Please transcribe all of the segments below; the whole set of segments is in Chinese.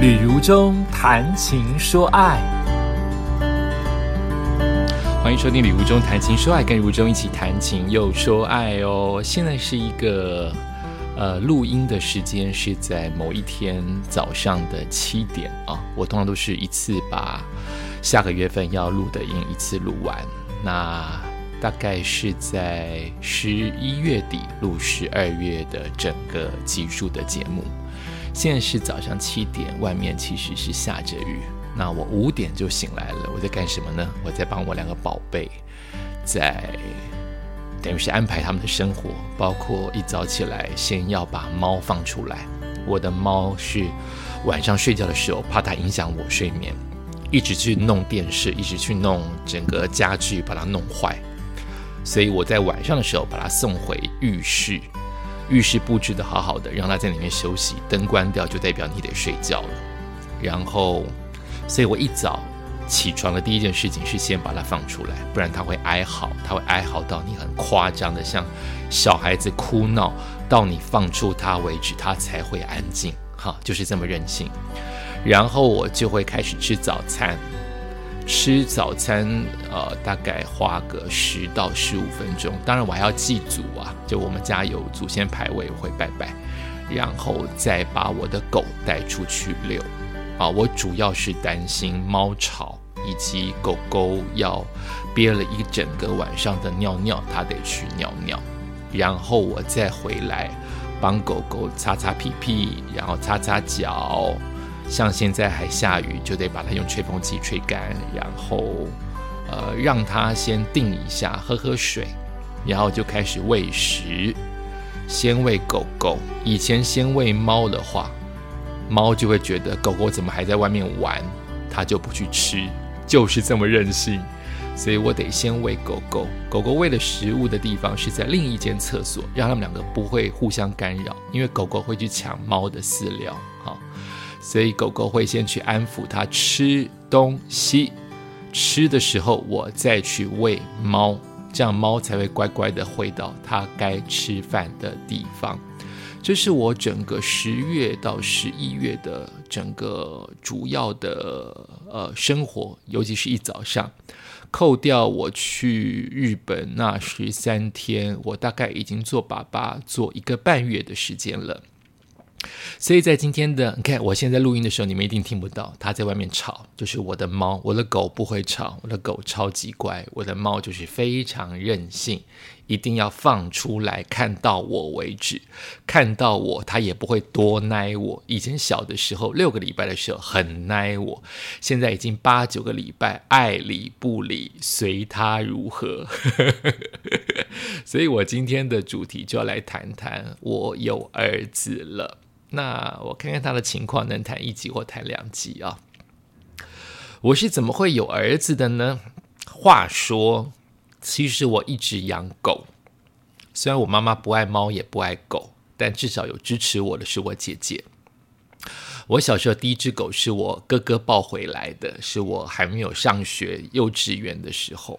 旅如中谈情说爱，欢迎收听《旅如中谈情说爱》，跟如中一起谈情又说爱哦。现在是一个呃录音的时间是在某一天早上的七点啊。我通常都是一次把下个月份要录的音一次录完，那大概是在十一月底录十二月的整个集数的节目。现在是早上七点，外面其实是下着雨。那我五点就醒来了，我在干什么呢？我在帮我两个宝贝，在等于是安排他们的生活，包括一早起来先要把猫放出来。我的猫是晚上睡觉的时候，怕它影响我睡眠，一直去弄电视，一直去弄整个家具，把它弄坏。所以我在晚上的时候把它送回浴室。浴室布置的好好的，让他在里面休息。灯关掉就代表你得睡觉了。然后，所以我一早起床的第一件事情是先把它放出来，不然它会哀嚎，它会哀嚎到你很夸张的像小孩子哭闹，到你放出它为止，它才会安静。哈，就是这么任性。然后我就会开始吃早餐。吃早餐，呃，大概花个十到十五分钟。当然，我还要祭祖啊，就我们家有祖先牌位，我会拜拜，然后再把我的狗带出去遛。啊，我主要是担心猫吵，以及狗狗要憋了一整个晚上的尿尿，它得去尿尿。然后我再回来帮狗狗擦擦屁屁，然后擦擦脚。像现在还下雨，就得把它用吹风机吹干，然后，呃，让它先定一下，喝喝水，然后就开始喂食。先喂狗狗，以前先喂猫的话，猫就会觉得狗狗怎么还在外面玩，它就不去吃，就是这么任性。所以我得先喂狗狗，狗狗喂的食物的地方是在另一间厕所，让它们两个不会互相干扰，因为狗狗会去抢猫的饲料，好。所以狗狗会先去安抚它吃东西，吃的时候我再去喂猫，这样猫才会乖乖的回到它该吃饭的地方。这是我整个十月到十一月的整个主要的呃生活，尤其是一早上，扣掉我去日本那十三天，我大概已经做爸爸做一个半月的时间了。所以在今天的，你看我现在录音的时候，你们一定听不到它在外面吵，就是我的猫，我的狗不会吵，我的狗超级乖，我的猫就是非常任性，一定要放出来看到我为止，看到我它也不会多耐我。以前小的时候六个礼拜的时候很耐我，现在已经八九个礼拜爱理不理，随它如何。所以我今天的主题就要来谈谈我有儿子了。那我看看他的情况，能谈一集或谈两集啊？我是怎么会有儿子的呢？话说，其实我一直养狗，虽然我妈妈不爱猫也不爱狗，但至少有支持我的是我姐姐。我小时候第一只狗是我哥哥抱回来的，是我还没有上学幼稚园的时候。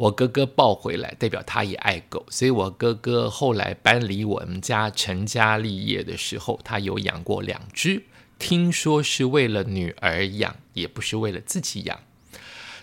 我哥哥抱回来，代表他也爱狗，所以我哥哥后来搬离我们家成家立业的时候，他有养过两只，听说是为了女儿养，也不是为了自己养。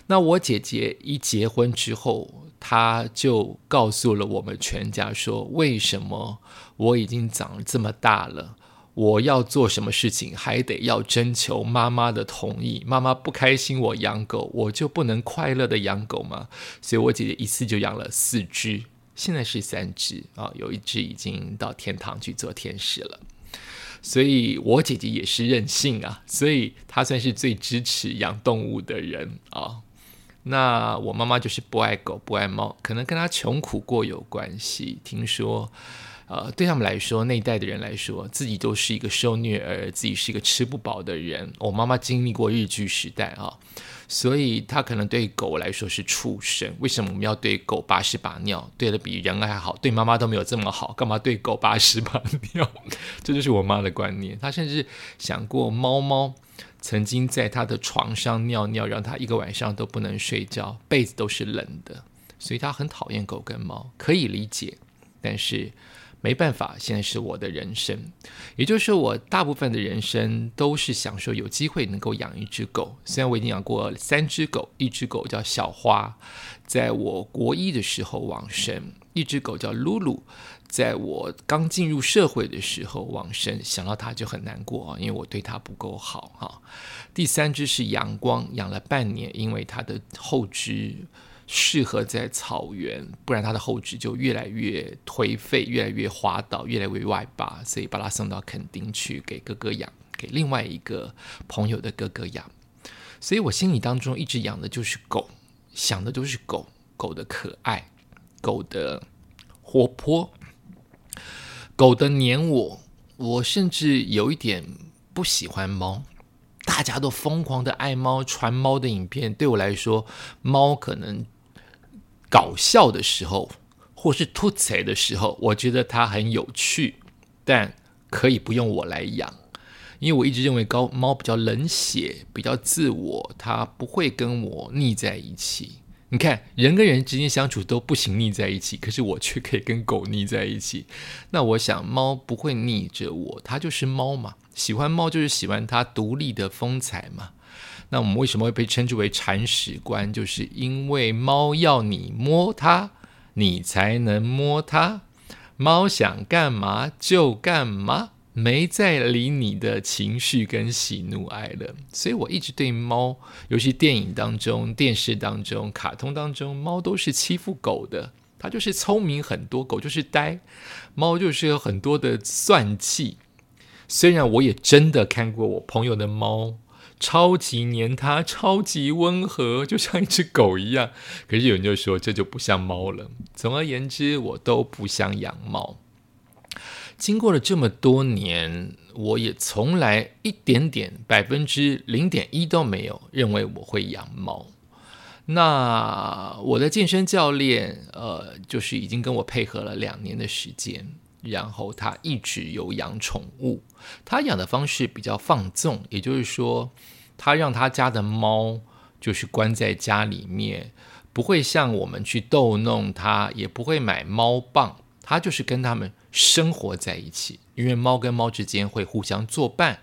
那我姐姐一结婚之后，她就告诉了我们全家说，为什么我已经长这么大了。我要做什么事情，还得要征求妈妈的同意。妈妈不开心，我养狗，我就不能快乐的养狗吗？所以，我姐姐一次就养了四只，现在是三只啊，有一只已经到天堂去做天使了。所以，我姐姐也是任性啊，所以她算是最支持养动物的人啊。那我妈妈就是不爱狗，不爱猫，可能跟她穷苦过有关系。听说。呃，对他们来说，那一代的人来说，自己都是一个受虐儿，自己是一个吃不饱的人。我妈妈经历过日剧时代啊，所以她可能对狗来说是畜生。为什么我们要对狗把屎把尿？对的比人还好，对妈妈都没有这么好，干嘛对狗把屎把尿？这就是我妈的观念。她甚至想过，猫猫曾经在她的床上尿尿，让她一个晚上都不能睡觉，被子都是冷的，所以她很讨厌狗跟猫，可以理解。但是。没办法，现在是我的人生，也就是，我大部分的人生都是享受有机会能够养一只狗。虽然我已经养过三只狗，一只狗叫小花，在我国一的时候往生；一只狗叫露露，在我刚进入社会的时候往生。想到它就很难过啊，因为我对它不够好哈。第三只是阳光，养了半年，因为它的后肢。适合在草原，不然它的后肢就越来越颓废，越来越滑倒，越来越外八，所以把它送到垦丁去给哥哥养，给另外一个朋友的哥哥养。所以我心里当中一直养的就是狗，想的都是狗，狗的可爱，狗的活泼，狗的黏我。我甚至有一点不喜欢猫。大家都疯狂的爱猫，传猫的影片，对我来说，猫可能。搞笑的时候，或是吐槽的时候，我觉得它很有趣，但可以不用我来养，因为我一直认为高猫比较冷血，比较自我，它不会跟我腻在一起。你看，人跟人之间相处都不行腻在一起，可是我却可以跟狗腻在一起。那我想，猫不会腻着我，它就是猫嘛。喜欢猫就是喜欢它独立的风采嘛。那我们为什么会被称之为铲屎官？就是因为猫要你摸它，你才能摸它。猫想干嘛就干嘛，没在理你的情绪跟喜怒哀乐。所以我一直对猫，尤其电影当中、电视当中、卡通当中，猫都是欺负狗的。它就是聪明很多，狗就是呆。猫就是有很多的算计。虽然我也真的看过我朋友的猫。超级黏它，超级温和，就像一只狗一样。可是有人就说这就不像猫了。总而言之，我都不想养猫。经过了这么多年，我也从来一点点百分之零点一都没有认为我会养猫。那我的健身教练，呃，就是已经跟我配合了两年的时间，然后他一直有养宠物。他养的方式比较放纵，也就是说，他让他家的猫就是关在家里面，不会像我们去逗弄它，也不会买猫棒，他就是跟他们生活在一起。因为猫跟猫之间会互相作伴，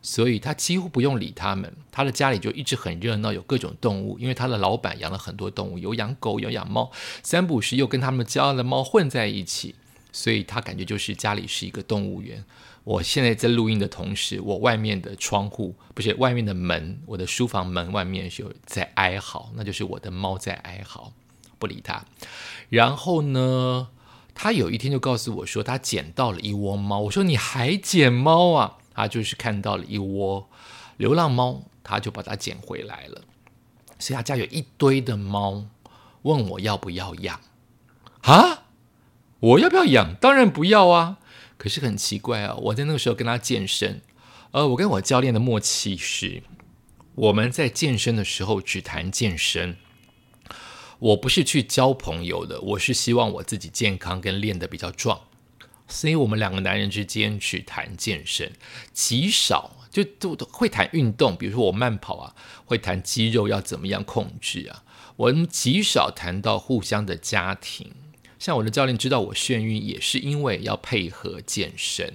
所以他几乎不用理他们。他的家里就一直很热闹，有各种动物，因为他的老板养了很多动物，有养狗，有养猫，三不时又跟他们家的猫混在一起，所以他感觉就是家里是一个动物园。我现在在录音的同时，我外面的窗户不是外面的门，我的书房门外面有在哀嚎，那就是我的猫在哀嚎，不理它。然后呢，他有一天就告诉我说，他捡到了一窝猫。我说你还捡猫啊？他就是看到了一窝流浪猫，他就把它捡回来了。所以他家有一堆的猫，问我要不要养啊？我要不要养？当然不要啊。可是很奇怪啊！我在那个时候跟他健身，呃，我跟我教练的默契是，我们在健身的时候只谈健身。我不是去交朋友的，我是希望我自己健康跟练得比较壮，所以我们两个男人之间只谈健身，极少就都会谈运动，比如说我慢跑啊，会谈肌肉要怎么样控制啊，我们极少谈到互相的家庭。像我的教练知道我眩晕，也是因为要配合健身。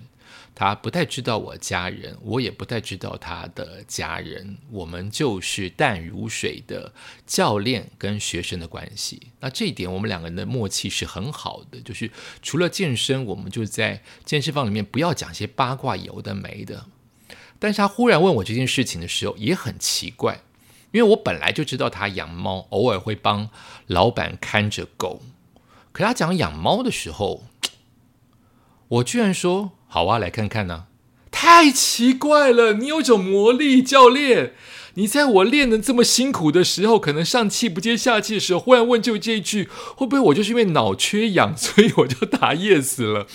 他不太知道我家人，我也不太知道他的家人。我们就是淡如水的教练跟学生的关系。那这一点，我们两个人的默契是很好的。就是除了健身，我们就在健身房里面不要讲些八卦有的没的。但是他忽然问我这件事情的时候，也很奇怪，因为我本来就知道他养猫，偶尔会帮老板看着狗。可他讲养猫的时候，我居然说好啊，来看看呢，太奇怪了！你有种魔力，教练，你在我练的这么辛苦的时候，可能上气不接下气的时候，忽然问就这一句，会不会我就是因为脑缺氧，所以我就打 yes 了？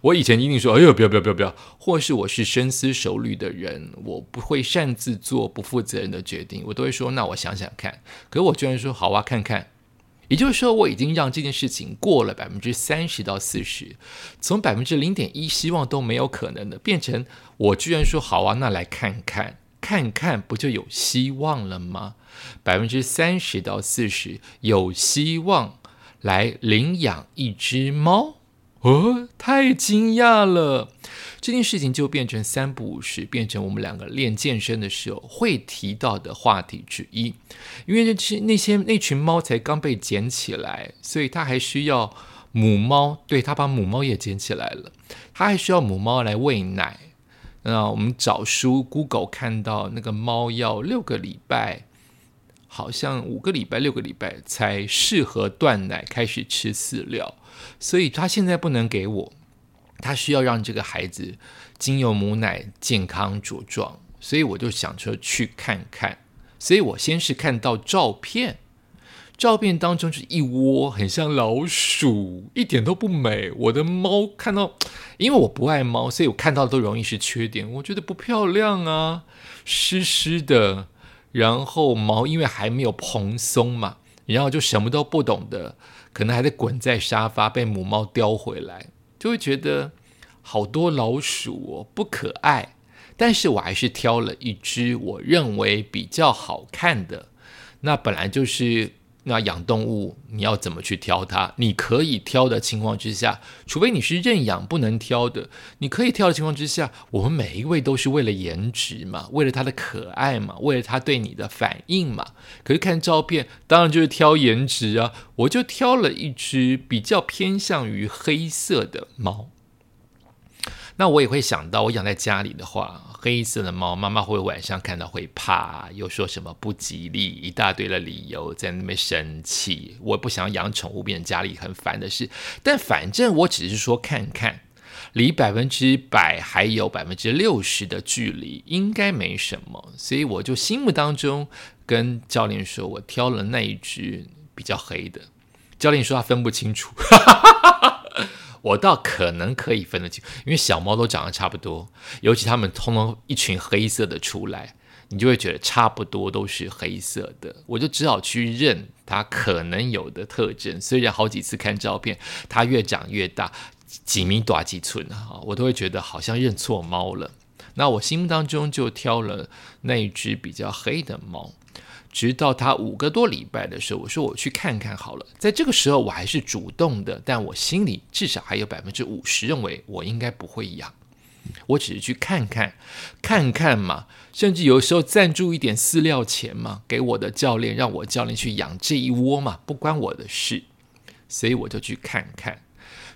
我以前一定说，哎呦，不要不要不要不要，或是我是深思熟虑的人，我不会擅自做不负责任的决定，我都会说，那我想想看。可我居然说好啊，看看。也就是说，我已经让这件事情过了百分之三十到四十，从百分之零点一希望都没有可能的，变成我居然说好啊，那来看看，看看不就有希望了吗？百分之三十到四十有希望来领养一只猫，哦，太惊讶了！这件事情就变成三不五时，变成我们两个练健身的时候会提到的话题之一。因为那只那些那群猫才刚被捡起来，所以它还需要母猫。对，它把母猫也捡起来了，它还需要母猫来喂奶。那我们找书，Google 看到那个猫要六个礼拜，好像五个礼拜、六个礼拜才适合断奶，开始吃饲料。所以他现在不能给我，他需要让这个孩子经由母奶健康茁壮，所以我就想着去看看。所以我先是看到照片，照片当中是一窝很像老鼠，一点都不美。我的猫看到，因为我不爱猫，所以我看到都容易是缺点。我觉得不漂亮啊，湿湿的，然后毛因为还没有蓬松嘛，然后就什么都不懂的。可能还在滚在沙发，被母猫叼回来，就会觉得好多老鼠哦，不可爱。但是我还是挑了一只我认为比较好看的，那本来就是。那养动物，你要怎么去挑它？你可以挑的情况之下，除非你是认养不能挑的，你可以挑的情况之下，我们每一位都是为了颜值嘛，为了它的可爱嘛，为了它对你的反应嘛。可是看照片，当然就是挑颜值啊。我就挑了一只比较偏向于黑色的猫。那我也会想到，我养在家里的话，黑色的猫，妈妈会晚上看到会怕，又说什么不吉利，一大堆的理由在那边生气。我不想养宠物，变成家里很烦的事。但反正我只是说看看，离百分之百还有百分之六十的距离，应该没什么。所以我就心目当中跟教练说，我挑了那一只比较黑的。教练说他分不清楚。我倒可能可以分得清，因为小猫都长得差不多，尤其它们通通一群黑色的出来，你就会觉得差不多都是黑色的，我就只好去认它可能有的特征。虽然好几次看照片，它越长越大，几米短几寸啊，我都会觉得好像认错猫了。那我心目当中就挑了那一只比较黑的猫。直到他五个多礼拜的时候，我说我去看看好了。在这个时候，我还是主动的，但我心里至少还有百分之五十认为我应该不会养。我只是去看看，看看嘛，甚至有时候赞助一点饲料钱嘛，给我的教练，让我教练去养这一窝嘛，不关我的事。所以我就去看看。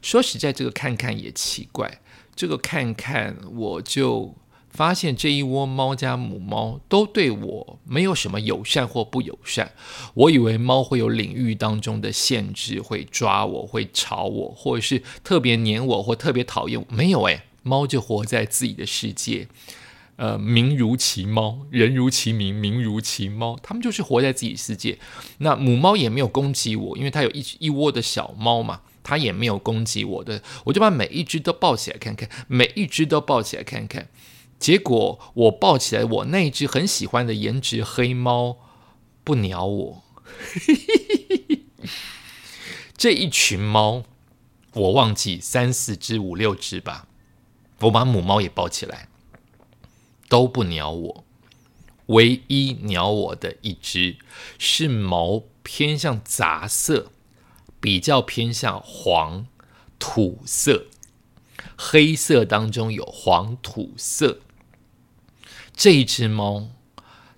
说实在，这个看看也奇怪，这个看看我就。发现这一窝猫加母猫都对我没有什么友善或不友善。我以为猫会有领域当中的限制，会抓我，会吵我，或者是特别黏我或特别讨厌我。没有诶，猫就活在自己的世界。呃，名如其猫，人如其名，名如其猫，它们就是活在自己世界。那母猫也没有攻击我，因为它有一一窝的小猫嘛，它也没有攻击我的。我就把每一只都抱起来看看，每一只都抱起来看看。结果我抱起来，我那只很喜欢的颜值黑猫不鸟我。这一群猫，我忘记三四只、五六只吧。我把母猫也抱起来，都不鸟我。唯一鸟我的一只是毛偏向杂色，比较偏向黄土色，黑色当中有黄土色。这一只猫，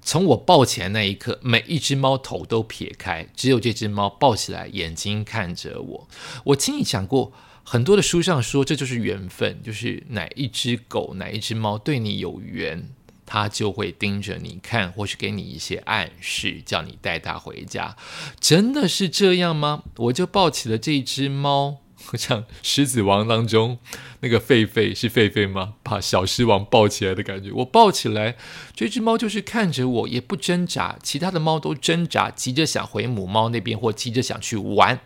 从我抱起来那一刻，每一只猫头都撇开，只有这只猫抱起来，眼睛看着我。我听你讲过很多的书上说，这就是缘分，就是哪一只狗、哪一只猫对你有缘，它就会盯着你看，或是给你一些暗示，叫你带它回家。真的是这样吗？我就抱起了这只猫。像《狮子王》当中那个狒狒是狒狒吗？把小狮王抱起来的感觉，我抱起来，这只猫就是看着我，也不挣扎，其他的猫都挣扎，急着想回母猫那边，或急着想去玩。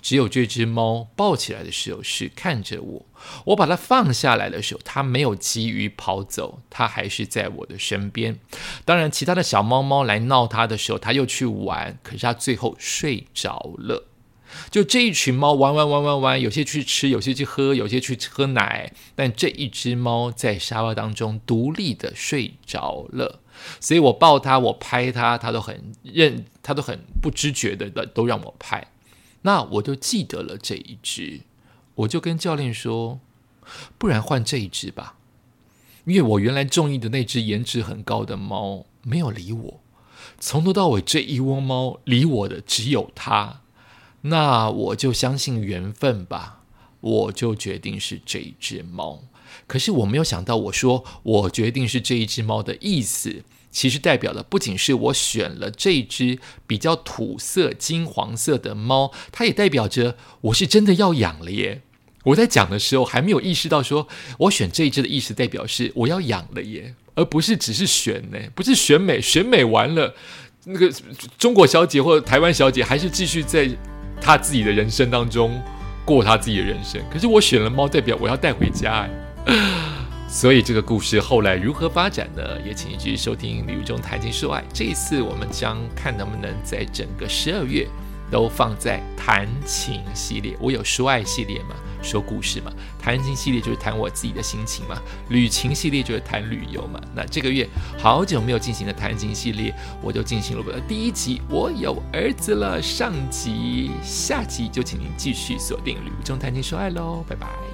只有这只猫抱起来的时候是看着我，我把它放下来的时候，它没有急于跑走，它还是在我的身边。当然，其他的小猫猫来闹它的时候，它又去玩，可是它最后睡着了。就这一群猫玩玩玩玩玩，有些去吃，有些去喝，有些去喝奶。但这一只猫在沙发当中独立的睡着了，所以我抱它，我拍它，它都很认，它都很不知觉的的都让我拍。那我就记得了这一只，我就跟教练说，不然换这一只吧，因为我原来中意的那只颜值很高的猫没有理我，从头到尾这一窝猫理我的只有它，那我就相信缘分吧，我就决定是这一只猫。可是我没有想到，我说我决定是这一只猫的意思，其实代表的不仅是我选了这只比较土色金黄色的猫，它也代表着我是真的要养了耶。我在讲的时候还没有意识到，说我选这一只的意思代表是我要养了耶，而不是只是选呢，不是选美，选美完了，那个中国小姐或者台湾小姐还是继续在他自己的人生当中过他自己的人生。可是我选了猫，代表我要带回家。所以这个故事后来如何发展呢？也请继续收听旅中谈情说爱。这一次我们将看能不能在整个十二月都放在谈情系列。我有说爱系列嘛，说故事嘛。谈情系列就是谈我自己的心情嘛。旅情系列就是谈旅游嘛。那这个月好久没有进行的谈情系列，我就进行了我的第一集。我有儿子了，上集下集就请您继续锁定旅途中谈情说爱喽，拜拜。